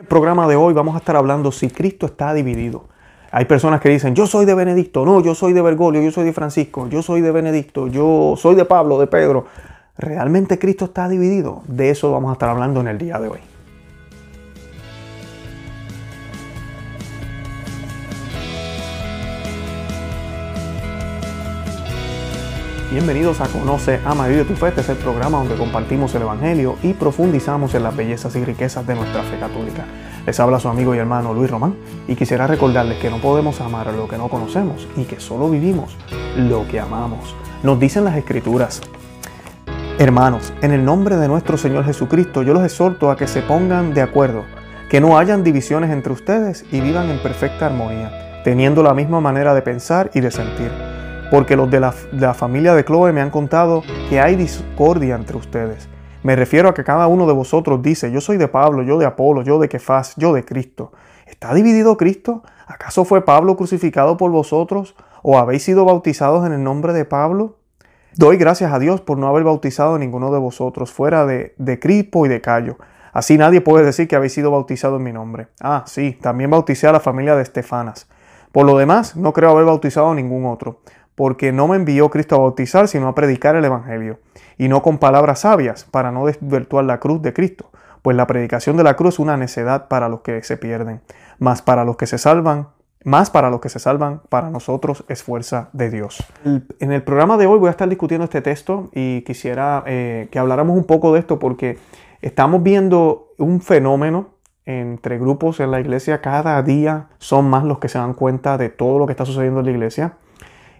el programa de hoy vamos a estar hablando si Cristo está dividido. Hay personas que dicen, yo soy de Benedicto, no, yo soy de Bergoglio, yo soy de Francisco, yo soy de Benedicto, yo soy de Pablo, de Pedro. ¿Realmente Cristo está dividido? De eso vamos a estar hablando en el día de hoy. Bienvenidos a Conoce, Ama y Vive tu Fe. Este es el programa donde compartimos el Evangelio y profundizamos en las bellezas y riquezas de nuestra fe católica. Les habla su amigo y hermano Luis Román y quisiera recordarles que no podemos amar lo que no conocemos y que solo vivimos lo que amamos. Nos dicen las Escrituras. Hermanos, en el nombre de nuestro Señor Jesucristo, yo los exhorto a que se pongan de acuerdo, que no hayan divisiones entre ustedes y vivan en perfecta armonía, teniendo la misma manera de pensar y de sentir porque los de la, familia de Chloe me han contado que hay discordia entre ustedes. Me refiero a que cada uno de vosotros dice, yo soy de Pablo, yo de Apolo, yo de Kefas, yo de Cristo. ¿Está dividido Cristo? ¿Acaso fue Pablo crucificado por vosotros? ¿O habéis sido bautizados en el nombre de Pablo? Doy gracias a Dios por no haber bautizado a ninguno de vosotros fuera de, de Crispo y de Cayo. Así nadie puede decir que habéis sido bautizado en mi nombre. Ah, sí, también bauticé a la familia de Estefanas. Por lo demás, no creo haber bautizado a ningún otro porque no me envió Cristo a bautizar, sino a predicar el Evangelio, y no con palabras sabias, para no desvirtuar la cruz de Cristo, pues la predicación de la cruz es una necedad para los que se pierden, más para los que se salvan, más para los que se salvan, para nosotros es fuerza de Dios. En el programa de hoy voy a estar discutiendo este texto y quisiera eh, que habláramos un poco de esto porque estamos viendo un fenómeno entre grupos en la iglesia. Cada día son más los que se dan cuenta de todo lo que está sucediendo en la iglesia.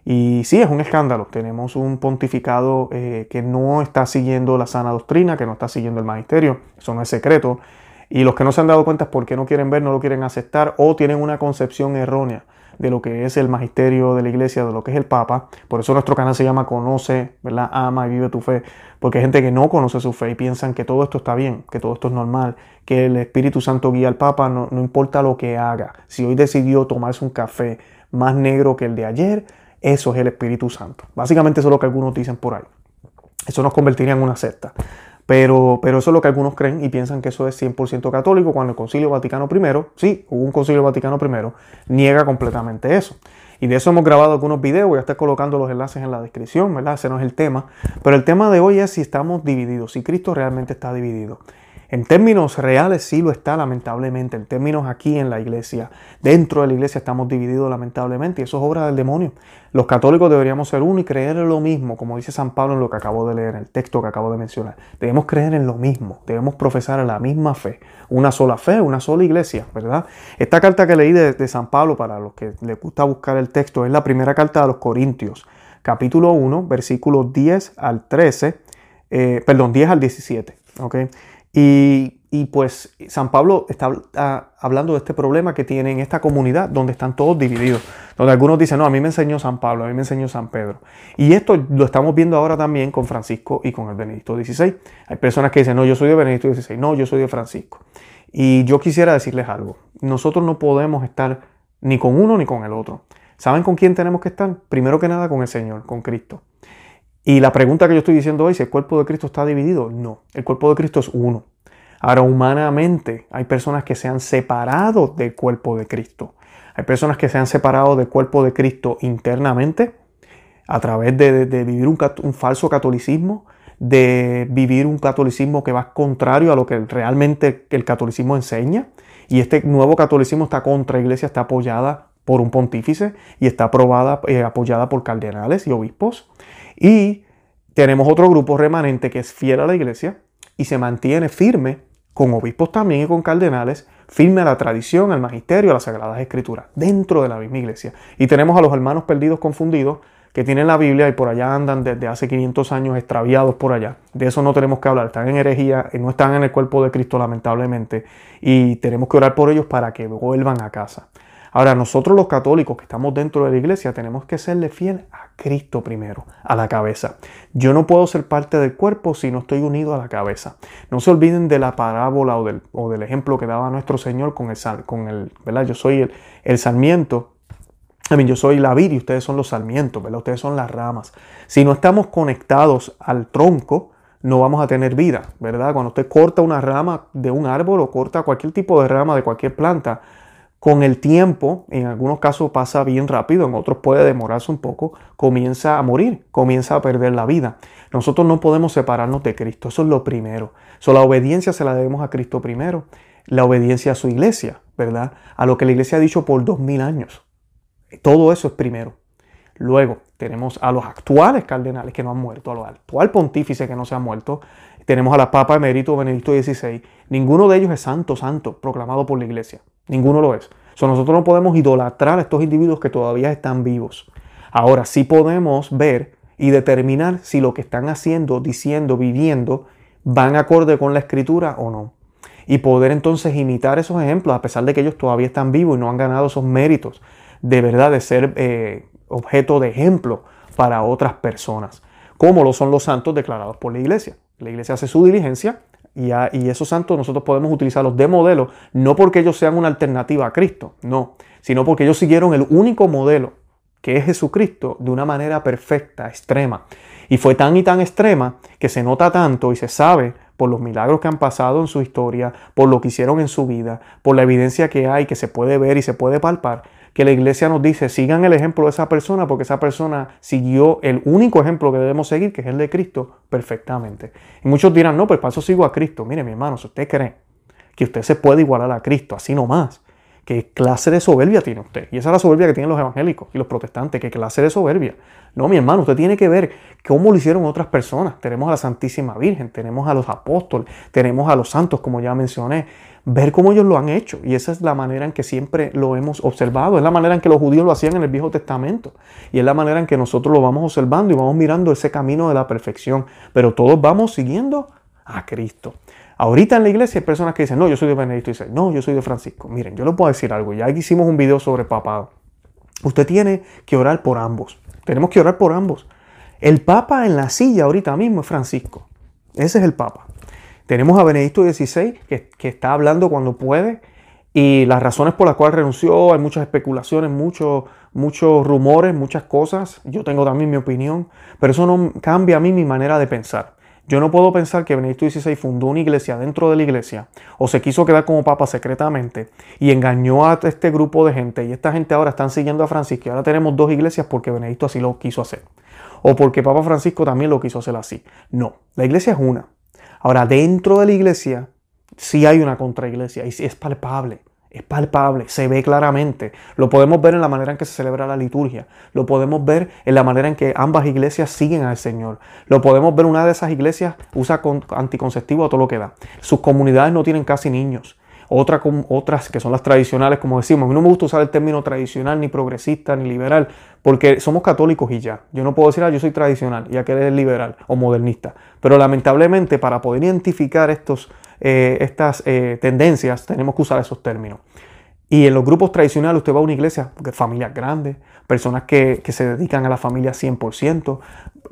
Y sí, es un escándalo. Tenemos un pontificado eh, que no está siguiendo la sana doctrina, que no está siguiendo el magisterio. Eso no es secreto. Y los que no se han dado cuenta es porque no quieren ver, no lo quieren aceptar o tienen una concepción errónea de lo que es el magisterio de la iglesia, de lo que es el Papa. Por eso nuestro canal se llama Conoce, ¿verdad? Ama y vive tu fe. Porque hay gente que no conoce su fe y piensan que todo esto está bien, que todo esto es normal, que el Espíritu Santo guía al Papa, no, no importa lo que haga. Si hoy decidió tomarse un café más negro que el de ayer, eso es el Espíritu Santo. Básicamente eso es lo que algunos dicen por ahí. Eso nos convertiría en una secta. Pero, pero eso es lo que algunos creen y piensan que eso es 100% católico cuando el Concilio Vaticano I, sí, hubo un Concilio Vaticano I, niega completamente eso. Y de eso hemos grabado algunos videos, voy a estar colocando los enlaces en la descripción, ¿verdad? Ese no es el tema. Pero el tema de hoy es si estamos divididos, si Cristo realmente está dividido. En términos reales sí lo está lamentablemente, en términos aquí en la iglesia. Dentro de la iglesia estamos divididos lamentablemente y eso es obra del demonio. Los católicos deberíamos ser uno y creer en lo mismo, como dice San Pablo en lo que acabo de leer, en el texto que acabo de mencionar. Debemos creer en lo mismo, debemos profesar la misma fe, una sola fe, una sola iglesia, ¿verdad? Esta carta que leí de, San Pablo, para los que les gusta buscar el texto, es la primera carta de los Corintios, capítulo 1, versículos 10 al 13, eh, perdón, 10 al 17, ¿ok? Y, pues San Pablo está ah, hablando de este problema que tiene en esta comunidad donde están todos divididos. Donde algunos dicen, no, a mí me enseñó San Pablo, a mí me enseñó San Pedro. Y esto lo estamos viendo ahora también con Francisco y con el Benedicto XVI. Hay personas que dicen, no, yo soy de Benedicto XVI, no, yo soy de Francisco. Y yo quisiera decirles algo. Nosotros no podemos estar ni con uno ni con el otro. ¿Saben con quién tenemos que estar? Primero que nada con el Señor, con Cristo. Y la pregunta que yo estoy diciendo hoy, si el cuerpo de Cristo está dividido, no, el cuerpo de Cristo es uno. Ahora, humanamente, hay personas que se han separado del cuerpo de Cristo. Hay personas que se han separado del cuerpo de Cristo internamente a través de, vivir un, falso catolicismo, de vivir un catolicismo que va contrario a lo que realmente el catolicismo enseña. Y este nuevo catolicismo está contra iglesia, está apoyada por un pontífice y está aprobada, eh, apoyada por cardenales y obispos. Y tenemos otro grupo remanente que es fiel a la iglesia y se mantiene firme con obispos también y con cardenales, firme a la tradición, al magisterio, a las sagradas escrituras, dentro de la misma iglesia. Y tenemos a los hermanos perdidos confundidos que tienen la Biblia y por allá andan desde hace 500 años extraviados por allá. De eso no tenemos que hablar, están en herejía, no están en el cuerpo de Cristo lamentablemente y tenemos que orar por ellos para que vuelvan a casa. Ahora, nosotros los católicos que estamos dentro de la iglesia tenemos que serle fiel a Cristo primero, a la cabeza. Yo no puedo ser parte del cuerpo si no estoy unido a la cabeza. No se olviden de la parábola o del, ejemplo que daba nuestro Señor con el, con el ¿verdad? Yo soy el, el sarmiento. Yo soy la vid y ustedes son los sarmientos, ¿verdad? Ustedes son las ramas. Si no estamos conectados al tronco, no vamos a tener vida, ¿verdad? Cuando usted corta una rama de un árbol o corta cualquier tipo de rama de cualquier planta, con el tiempo, en algunos casos pasa bien rápido, en otros puede demorarse un poco, comienza a morir, comienza a perder la vida. Nosotros no podemos separarnos de Cristo, eso es lo primero. So, la obediencia se la debemos a Cristo primero, la obediencia a su iglesia, ¿verdad? A lo que la iglesia ha dicho por dos mil años. Todo eso es primero. Luego tenemos a los actuales cardenales que no han muerto, a los actual pontífice que no se ha muerto. Tenemos a la Papa Emérito Benedicto XVI. Ninguno de ellos es santo, santo, proclamado por la iglesia. Ninguno lo es. So, nosotros no podemos idolatrar a estos individuos que todavía están vivos. Ahora sí podemos ver y determinar si lo que están haciendo, diciendo, viviendo, van acorde con la escritura o no. Y poder entonces imitar esos ejemplos, a pesar de que ellos todavía están vivos y no han ganado esos méritos de verdad de ser eh, objeto de ejemplo para otras personas, como lo son los santos declarados por la iglesia. La iglesia hace su diligencia y, esos santos nosotros podemos utilizarlos de modelo, no porque ellos sean una alternativa a Cristo, no, sino porque ellos siguieron el único modelo que es Jesucristo de una manera perfecta, extrema. Y fue tan y tan extrema que se nota tanto y se sabe por los milagros que han pasado en su historia, por lo que hicieron en su vida, por la evidencia que hay, que se puede ver y se puede palpar, que la iglesia nos dice, sigan el ejemplo de esa persona porque esa persona siguió el único ejemplo que debemos seguir, que es el de Cristo, perfectamente. Y muchos dirán, no, pues para eso sigo a Cristo. Mire, mi hermano, si usted cree que usted se puede igualar a Cristo, así nomás, ¿qué clase de soberbia tiene usted? Y esa es la soberbia que tienen los evangélicos y los protestantes, ¿qué clase de soberbia? No, mi hermano, usted tiene que ver cómo lo hicieron otras personas. Tenemos a la Santísima Virgen, tenemos a los apóstoles, tenemos a los santos, como ya mencioné ver cómo ellos lo han hecho. Y esa es la manera en que siempre lo hemos observado. Es la manera en que los judíos lo hacían en el Viejo Testamento. Y es la manera en que nosotros lo vamos observando y vamos mirando ese camino de la perfección. Pero todos vamos siguiendo a Cristo. Ahorita en la iglesia hay personas que dicen, no, yo soy de Benedicto XVI, no, yo soy de Francisco. Miren, yo les puedo decir algo. Ya hicimos un video sobre papado. Usted tiene que orar por ambos. Tenemos que orar por ambos. El Papa en la silla ahorita mismo es Francisco. Ese es el Papa. Tenemos a Benedicto XVI que, está hablando cuando puede y las razones por las cuales renunció, hay muchas especulaciones, muchos, muchos rumores, muchas cosas. Yo tengo también mi opinión, pero eso no cambia a mí mi manera de pensar. Yo no puedo pensar que Benedicto XVI fundó una iglesia dentro de la iglesia o se quiso quedar como papa secretamente y engañó a este grupo de gente y esta gente ahora están siguiendo a Francisco y ahora tenemos dos iglesias porque Benedicto así lo quiso hacer o porque Papa Francisco también lo quiso hacer así. No, la iglesia es una. Ahora, dentro de la iglesia sí hay una contraiglesia y es palpable. Es palpable, se ve claramente. Lo podemos ver en la manera en que se celebra la liturgia. Lo podemos ver en la manera en que ambas iglesias siguen al Señor. Lo podemos ver, una de esas iglesias usa anticonceptivo a todo lo que da. Sus comunidades no tienen casi niños. Otra, otras que son las tradicionales, como decimos, a mí no me gusta usar el término tradicional, ni progresista, ni liberal, porque somos católicos y ya. Yo no puedo decir, ah, yo soy tradicional, ya que eres liberal o modernista. Pero lamentablemente, para poder identificar estos, eh, estas eh, tendencias, tenemos que usar esos términos. Y en los grupos tradicionales usted va a una iglesia, familias grandes, personas que, que, se dedican a la familia 100%,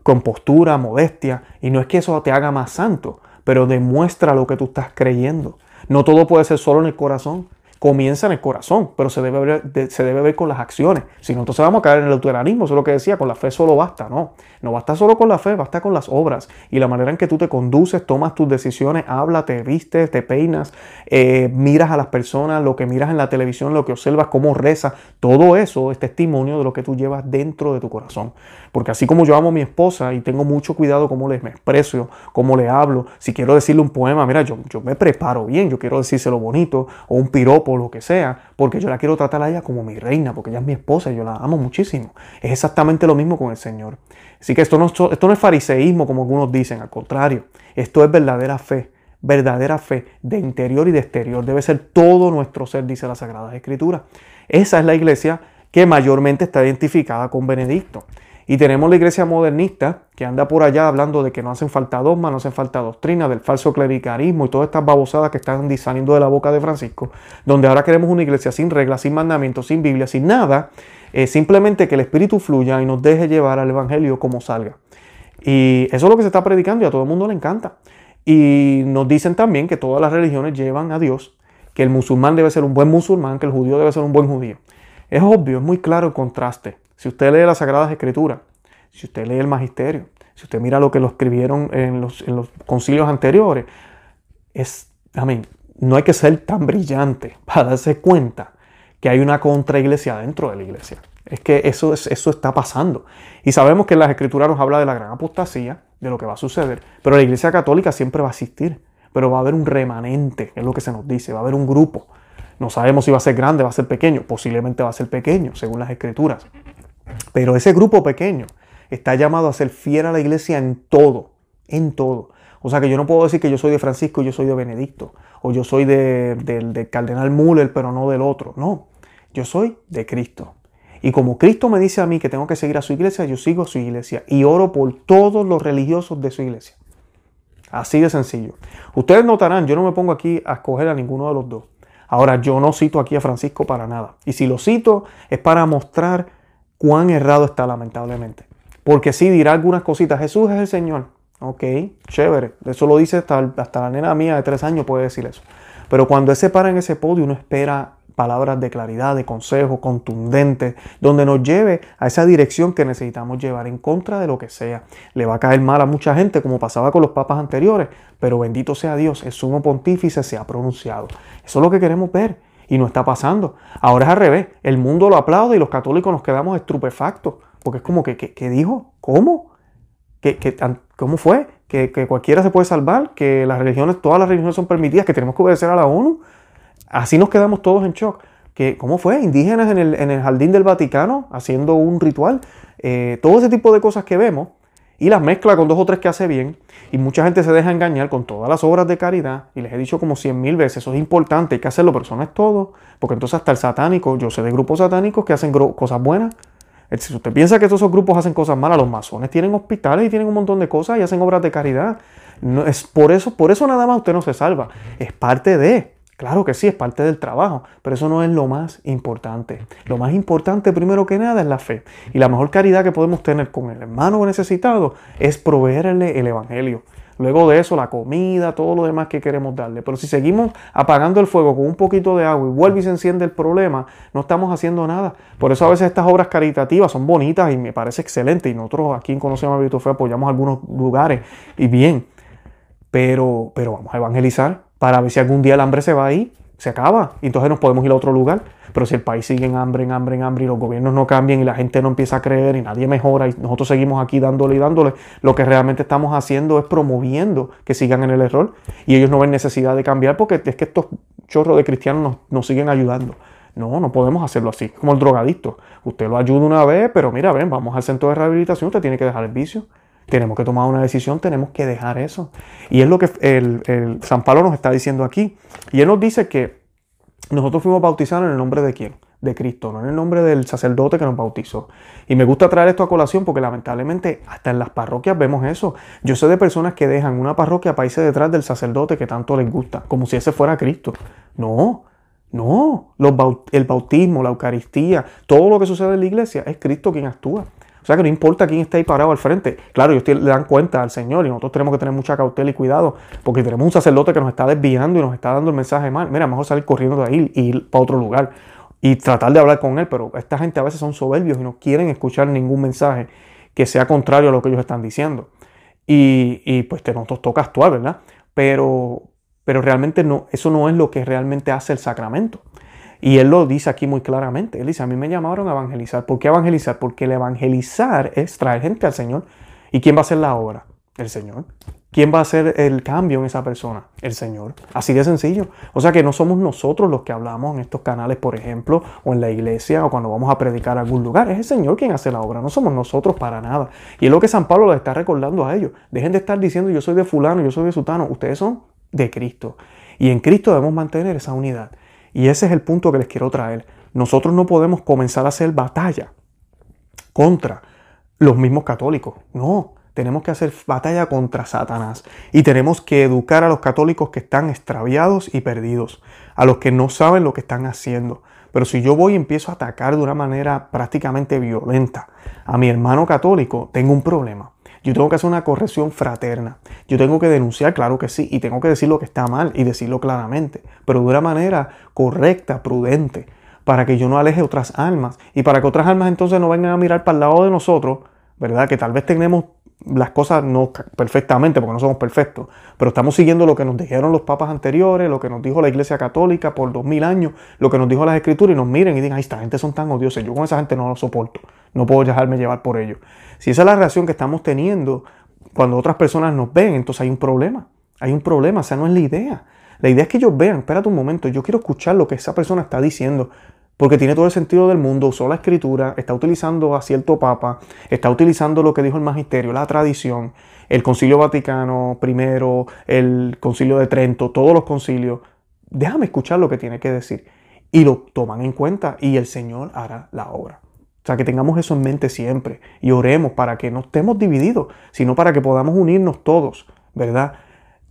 con postura, modestia, y no es que eso te haga más santo, pero demuestra lo que tú estás creyendo. No todo puede ser solo en el corazón. Comienza en el corazón, pero se debe ver, se debe ver con las acciones. Si no, entonces vamos a caer en el luteranismo. Eso es lo que decía, con la fe solo basta. No, no basta solo con la fe, basta con las obras. Y la manera en que tú te conduces, tomas tus decisiones, hablas, te vistes, te peinas, eh, miras a las personas, lo que miras en la televisión, lo que observas, cómo rezas. Todo eso es testimonio de lo que tú llevas dentro de tu corazón. Porque así como yo amo a mi esposa y tengo mucho cuidado cómo le me expreso, cómo le hablo, si quiero decirle un poema, mira, yo, yo me preparo bien, yo quiero decírselo bonito, o un piropo, lo que sea, porque yo la quiero tratar a ella como mi reina, porque ella es mi esposa y yo la amo muchísimo. Es exactamente lo mismo con el Señor. Así que esto no, esto no es fariseísmo como algunos dicen, al contrario, esto es verdadera fe verdadera fe de interior y de exterior. Debe ser todo nuestro ser, dice la Sagrada Escritura. Esa es la iglesia que mayormente está identificada con Benedicto. Y tenemos la iglesia modernista que anda por allá hablando de que no hacen falta dogmas, no hacen falta doctrina, del falso clericalismo y todas estas babosadas que están saliendo de la boca de Francisco, donde ahora queremos una iglesia sin reglas, sin mandamientos, sin Biblia, sin nada, eh, simplemente que el Espíritu fluya y nos deje llevar al Evangelio como salga. Y eso es lo que se está predicando y a todo el mundo le encanta. Y nos dicen también que todas las religiones llevan a Dios, que el musulmán debe ser un buen musulmán, que el judío debe ser un buen judío. Es obvio, es muy claro el contraste. Si usted lee las Sagradas Escrituras, si usted lee el Magisterio, si usted mira lo que lo escribieron en los, concilios anteriores, es, amén, no hay que ser tan brillante para darse cuenta que hay una contraiglesia dentro de la iglesia. Es que eso, es, eso está pasando. Y sabemos que en las escrituras nos habla de la gran apostasía, de lo que va a suceder, pero la iglesia católica siempre va a existir, pero va a haber un remanente, es lo que se nos dice, va a haber un grupo. No sabemos si va a ser grande, va a ser pequeño, posiblemente va a ser pequeño, según las escrituras. Pero ese grupo pequeño está llamado a ser fiel a la iglesia en todo, en todo. O sea que yo no puedo decir que yo soy de Francisco, yo soy de Benedicto, o yo soy del de, Cardenal Müller, pero no del otro. No, yo soy de Cristo. Y como Cristo me dice a mí que tengo que seguir a su iglesia, yo sigo a su iglesia y oro por todos los religiosos de su iglesia. Así de sencillo. Ustedes notarán, yo no me pongo aquí a escoger a ninguno de los dos. Ahora, yo no cito aquí a Francisco para nada. Y si lo cito es para mostrar cuán errado está lamentablemente. Porque sí dirá algunas cositas. Jesús es el Señor. Ok, chévere. Eso lo dice hasta, hasta la nena mía de tres años puede decir eso. Pero cuando él se para en ese podio, uno espera palabras de claridad, de consejo, contundentes, donde nos lleve a esa dirección que necesitamos llevar en contra de lo que sea. Le va a caer mal a mucha gente, como pasaba con los papas anteriores, pero bendito sea Dios, el sumo pontífice se ha pronunciado. Eso es lo que queremos ver y no está pasando. Ahora es al revés, el mundo lo aplaude y los católicos nos quedamos estupefactos, porque es como que, ¿qué dijo? ¿Cómo? ¿Qué, cómo fue? ¿Que, ¿Que, cualquiera se puede salvar, que las religiones, todas las religiones son permitidas, que tenemos que obedecer a la ONU. Así nos quedamos todos en shock. Que, ¿Cómo fue? Indígenas en el, jardín del Vaticano haciendo un ritual. Eh, todo ese tipo de cosas que vemos y las mezcla con dos o tres que hace bien. Y mucha gente se deja engañar con todas las obras de caridad. Y les he dicho como cien mil veces, eso es importante, hay que hacerlo, pero es todo. Porque entonces hasta el satánico, yo sé de grupos satánicos que hacen cosas buenas. Si usted piensa que esos grupos hacen cosas malas, los masones tienen hospitales y tienen un montón de cosas y hacen obras de caridad. No, es por eso, por eso nada más usted no se salva. Es parte de. Claro que sí, es parte del trabajo, pero eso no es lo más importante. Lo más importante, primero que nada, es la fe. Y la mejor caridad que podemos tener con el hermano necesitado es proveerle el Evangelio. Luego de eso, la comida, todo lo demás que queremos darle. Pero si seguimos apagando el fuego con un poquito de agua y vuelve y se enciende el problema, no estamos haciendo nada. Por eso a veces estas obras caritativas son bonitas y me parece excelente. Y nosotros aquí en Conocemos a Fe apoyamos algunos lugares y bien. Pero, pero vamos a evangelizar para ver si algún día el hambre se va ahí, se acaba, entonces nos podemos ir a otro lugar. Pero si el país sigue en hambre, en hambre, en hambre, y los gobiernos no cambian, y la gente no empieza a creer, y nadie mejora, y nosotros seguimos aquí dándole y dándole, lo que realmente estamos haciendo es promoviendo que sigan en el error, y ellos no ven necesidad de cambiar porque es que estos chorros de cristianos nos, nos siguen ayudando. No, no podemos hacerlo así, como el drogadicto. Usted lo ayuda una vez, pero mira, ven, vamos al centro de rehabilitación, usted tiene que dejar el vicio tenemos que tomar una decisión, tenemos que dejar eso. Y es lo que el, San Pablo nos está diciendo aquí. Y él nos dice que nosotros fuimos bautizados en el nombre de quién? De Cristo, no en el nombre del sacerdote que nos bautizó. Y me gusta traer esto a colación porque lamentablemente hasta en las parroquias vemos eso. Yo sé de personas que dejan una parroquia para irse detrás del sacerdote que tanto les gusta, como si ese fuera Cristo. No, no. el bautismo, la Eucaristía, todo lo que sucede en la iglesia es Cristo quien actúa. O sea que no importa quién esté ahí parado al frente. Claro, ellos le dan cuenta al Señor y nosotros tenemos que tener mucha cautela y cuidado porque tenemos un sacerdote que nos está desviando y nos está dando el mensaje mal. Mira, mejor salir corriendo de ahí y ir para otro lugar y tratar de hablar con él. Pero esta gente a veces son soberbios y no quieren escuchar ningún mensaje que sea contrario a lo que ellos están diciendo. Y, pues te, nos toca actuar, ¿verdad? Pero, pero realmente no, eso no es lo que realmente hace el sacramento. Y él lo dice aquí muy claramente. Él dice, a mí me llamaron a evangelizar. ¿Por qué evangelizar? Porque el evangelizar es traer gente al Señor. ¿Y quién va a hacer la obra? El Señor. ¿Quién va a hacer el cambio en esa persona? El Señor. Así de sencillo. O sea que no somos nosotros los que hablamos en estos canales, por ejemplo, o en la iglesia, o cuando vamos a predicar a algún lugar. Es el Señor quien hace la obra. No somos nosotros para nada. Y es lo que San Pablo les está recordando a ellos. Dejen de estar diciendo yo soy de fulano, yo soy de sutano. Ustedes son de Cristo. Y en Cristo debemos mantener esa unidad. Y ese es el punto que les quiero traer. Nosotros no podemos comenzar a hacer batalla contra los mismos católicos. No, tenemos que hacer batalla contra Satanás. Y tenemos que educar a los católicos que están extraviados y perdidos, a los que no saben lo que están haciendo. Pero si yo voy y empiezo a atacar de una manera prácticamente violenta a mi hermano católico, tengo un problema. Yo tengo que hacer una corrección fraterna. Yo tengo que denunciar, claro que sí, y tengo que decir lo que está mal y decirlo claramente, pero de una manera correcta, prudente, para que yo no aleje otras almas y para que otras almas entonces no vengan a mirar para el lado de nosotros, ¿verdad? Que tal vez tenemos las cosas no perfectamente, porque no somos perfectos, pero estamos siguiendo lo que nos dijeron los papas anteriores, lo que nos dijo la Iglesia Católica por dos mil años, lo que nos dijo las Escrituras, y nos miren y digan, ay, esta gente son tan odiosos, yo con esa gente no lo soporto, no puedo dejarme llevar por ellos. Si esa es la reacción que estamos teniendo cuando otras personas nos ven, entonces hay un problema, hay un problema, o sea, no es la idea. La idea es que ellos vean, espérate un momento, yo quiero escuchar lo que esa persona está diciendo, porque tiene todo el sentido del mundo, usó la escritura, está utilizando a cierto papa, está utilizando lo que dijo el magisterio, la tradición, el concilio vaticano primero, el concilio de Trento, todos los concilios. Déjame escuchar lo que tiene que decir. Y lo toman en cuenta y el Señor hará la obra. O sea, que tengamos eso en mente siempre y oremos para que no estemos divididos, sino para que podamos unirnos todos, ¿verdad?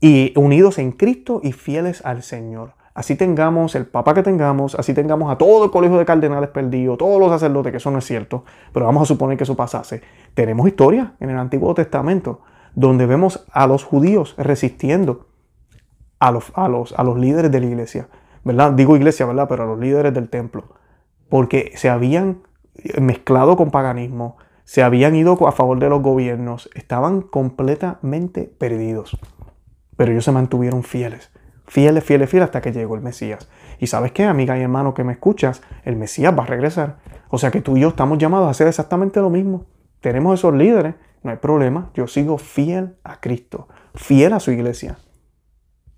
Y unidos en Cristo y fieles al Señor así tengamos el papa que tengamos, así tengamos a todo el colegio de cardenales perdido, todos los sacerdotes, que eso no es cierto, pero vamos a suponer que eso pasase. Tenemos historia en el Antiguo Testamento donde vemos a los judíos resistiendo a los, a los, a los líderes de la iglesia, ¿verdad? Digo iglesia, ¿verdad? Pero a los líderes del templo, porque se habían mezclado con paganismo, se habían ido a favor de los gobiernos, estaban completamente perdidos, pero ellos se mantuvieron fieles fieles, fieles, fieles hasta que llegó el Mesías. Y sabes qué, amiga y hermano que me escuchas, el Mesías va a regresar. O sea que tú y yo estamos llamados a hacer exactamente lo mismo. Tenemos esos líderes, no hay problema. Yo sigo fiel a Cristo, fiel a su iglesia.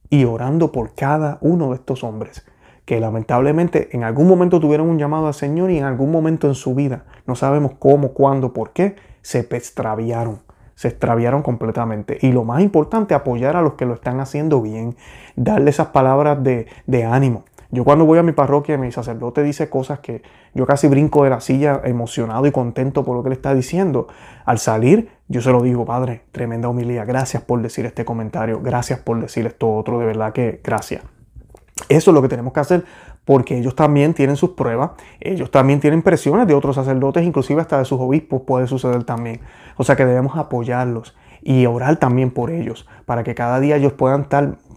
Y orando por cada uno de estos hombres que lamentablemente en algún momento tuvieron un llamado al Señor y en algún momento en su vida, no sabemos cómo, cuándo, por qué, se extraviaron se extraviaron completamente. Y lo más importante, apoyar a los que lo están haciendo bien, darle esas palabras de, ánimo. Yo cuando voy a mi parroquia, mi sacerdote dice cosas que yo casi brinco de la silla emocionado y contento por lo que le está diciendo. Al salir, yo se lo digo, Padre, tremenda humildad, gracias por decir este comentario, gracias por decir esto otro, de verdad que gracias. Eso es lo que tenemos que hacer porque ellos también tienen sus pruebas, ellos también tienen presiones de otros sacerdotes, inclusive hasta de sus obispos puede suceder también. O sea que debemos apoyarlos y orar también por ellos, para que cada día ellos puedan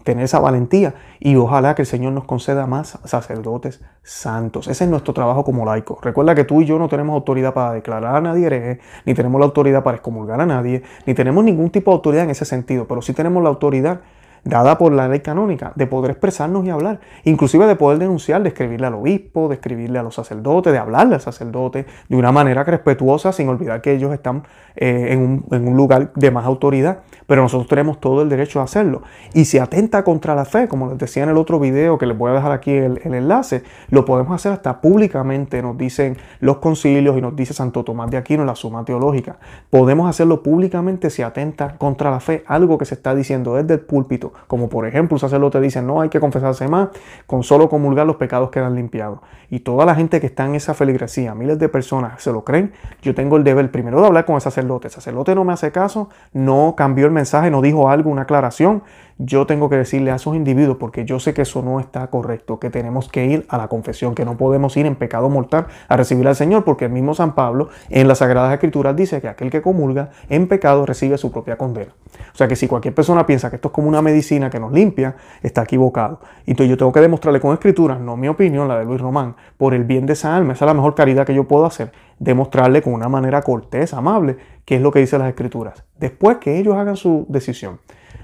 tener esa valentía y ojalá que el Señor nos conceda más sacerdotes santos. Ese es nuestro trabajo como laico. Recuerda que tú y yo no tenemos autoridad para declarar a nadie hereje, ni tenemos la autoridad para excomulgar a nadie, ni tenemos ningún tipo de autoridad en ese sentido, pero sí tenemos la autoridad dada por la ley canónica, de poder expresarnos y hablar, inclusive de poder denunciar, de escribirle al obispo, de escribirle a los sacerdotes, de hablarle al sacerdote de una manera respetuosa, sin olvidar que ellos están eh, en, un, lugar de más autoridad, pero nosotros tenemos todo el derecho a hacerlo. Y si atenta contra la fe, como les decía en el otro video, que les voy a dejar aquí el, el enlace, lo podemos hacer hasta públicamente, nos dicen los concilios y nos dice Santo Tomás de Aquino en la Suma Teológica. Podemos hacerlo públicamente si atenta contra la fe, algo que se está diciendo desde el púlpito como por ejemplo un sacerdote dice, no hay que confesarse más, con solo comulgar los pecados quedan limpiados. Y toda la gente que está en esa feligresía, miles de personas se lo creen, yo tengo el deber primero de hablar con el sacerdote. El sacerdote no me hace caso, no cambió el mensaje, no dijo algo, una aclaración yo tengo que decirle a esos individuos, porque yo sé que eso no está correcto, que tenemos que ir a la confesión, que no podemos ir en pecado mortal a recibir al Señor, porque el mismo San Pablo en las Sagradas Escrituras dice que aquel que comulga en pecado recibe su propia condena. O sea que si cualquier persona piensa que esto es como una medicina que nos limpia, está equivocado. Y entonces yo tengo que demostrarle con escrituras, no mi opinión, la de Luis Román, por el bien de esa alma, esa es la mejor caridad que yo puedo hacer, demostrarle con una manera cortés, amable, qué es lo que dicen las escrituras. Después que ellos hagan su decisión.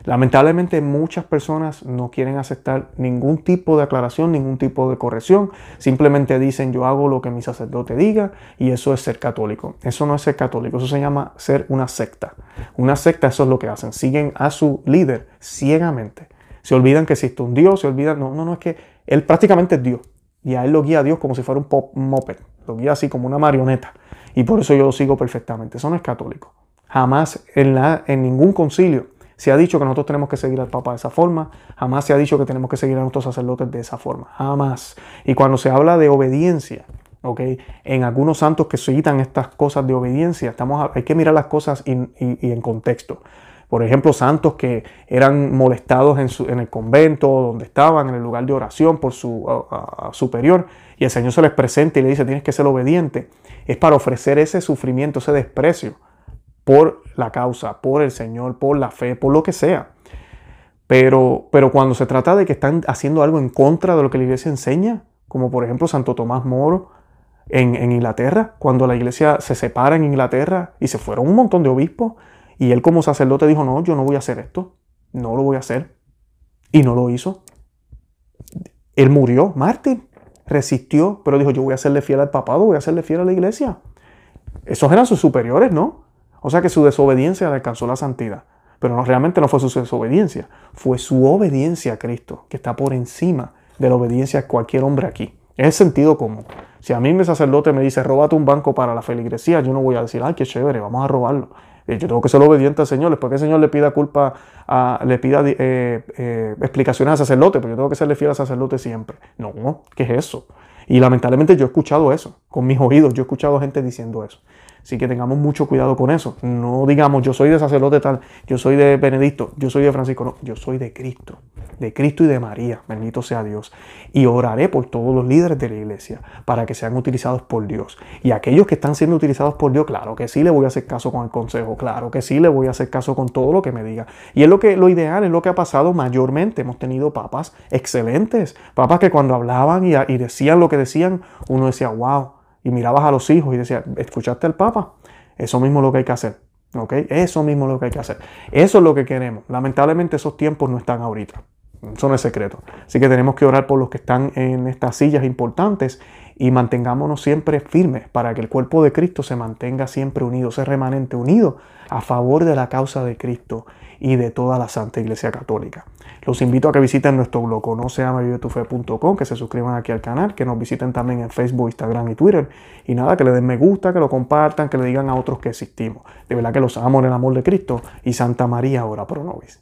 Lamentablemente muchas personas no quieren aceptar ningún tipo de aclaración, ningún tipo de corrección. Simplemente dicen yo hago lo que mi sacerdote diga y eso es ser católico. Eso no es ser católico, eso se llama ser una secta. Una secta eso es lo que hacen. Siguen a su líder ciegamente. Se olvidan que existe un Dios, se olvidan, no, no, no es que él prácticamente es Dios. Y a él lo guía a Dios como si fuera un, pop, moped. Lo guía así como una marioneta. Y por eso yo lo sigo perfectamente. Eso no es católico. Jamás en, en ningún concilio se ha dicho que nosotros tenemos que seguir al Papa de esa forma, jamás se ha dicho que tenemos que seguir a nuestros sacerdotes de esa forma, jamás. Y cuando se habla de obediencia, ¿okay? en algunos santos que citan estas cosas de obediencia, estamos, hay que mirar las cosas y, en contexto. Por ejemplo, santos que eran molestados en, en, el convento donde estaban, en el lugar de oración por su superior, y el Señor se les presenta y le dice, tienes que ser obediente. Es para ofrecer ese sufrimiento, ese desprecio por la causa, por el Señor, por la fe, por lo que sea. Pero, pero cuando se trata de que están haciendo algo en contra de lo que la iglesia enseña, como por ejemplo Santo Tomás Moro en, Inglaterra, cuando la iglesia se separa en Inglaterra y se fueron un montón de obispos Y él como sacerdote dijo, no, yo no voy a hacer esto, no lo voy a hacer. Y no lo hizo. Él murió, mártir, resistió, pero dijo, yo voy a serle fiel al papado, voy a serle fiel a la iglesia. Esos eran sus superiores, ¿no? O sea que su desobediencia le alcanzó la santidad. Pero no, realmente no fue su desobediencia, fue su obediencia a Cristo, que está por encima de la obediencia a cualquier hombre aquí. Es sentido común. Si a mí mi sacerdote me dice, róbate un banco para la feligresía, yo no voy a decir, ay, qué chévere, vamos a robarlo. Eh, yo tengo que ser obediente al Señor. Después que el Señor le pida culpa, le pida eh, eh, explicaciones al sacerdote, pero yo tengo que serle fiel al sacerdote siempre. No, ¿qué es eso? Y lamentablemente yo he escuchado eso, con mis oídos, yo he escuchado gente diciendo eso. Así que tengamos mucho cuidado con eso. No digamos, yo soy de sacerdote tal, yo soy de Benedicto, yo soy de Francisco. No, yo soy de Cristo, de Cristo y de María. Bendito sea Dios. Y oraré por todos los líderes de la iglesia para que sean utilizados por Dios. Y aquellos que están siendo utilizados por Dios, claro que sí le voy a hacer caso con el consejo, claro que sí le voy a hacer caso con todo lo que me diga. Y es lo que lo ideal, es lo que ha pasado mayormente. Hemos tenido papas excelentes, papas que cuando hablaban y, y decían lo que decían, uno decía, wow y mirabas a los hijos y decías, ¿escuchaste al Papa? Eso mismo es lo que hay que hacer. ¿ok? Eso mismo es lo que hay que hacer. Eso es lo que queremos. Lamentablemente esos tiempos no están ahorita. Son el secreto. Así que tenemos que orar por los que están en estas sillas importantes y mantengámonos siempre firmes para que el cuerpo de Cristo se mantenga siempre unido, ese remanente unido a favor de la causa de Cristo y de toda la Santa Iglesia Católica. Los invito a que visiten nuestro blog conoceamavivetufe.com, que se suscriban aquí al canal, que nos visiten también en Facebook, Instagram y Twitter. Y nada, que le den me gusta, que lo compartan, que le digan a otros que existimos. De verdad que los amo en el amor de Cristo y Santa María, ora pro nobis.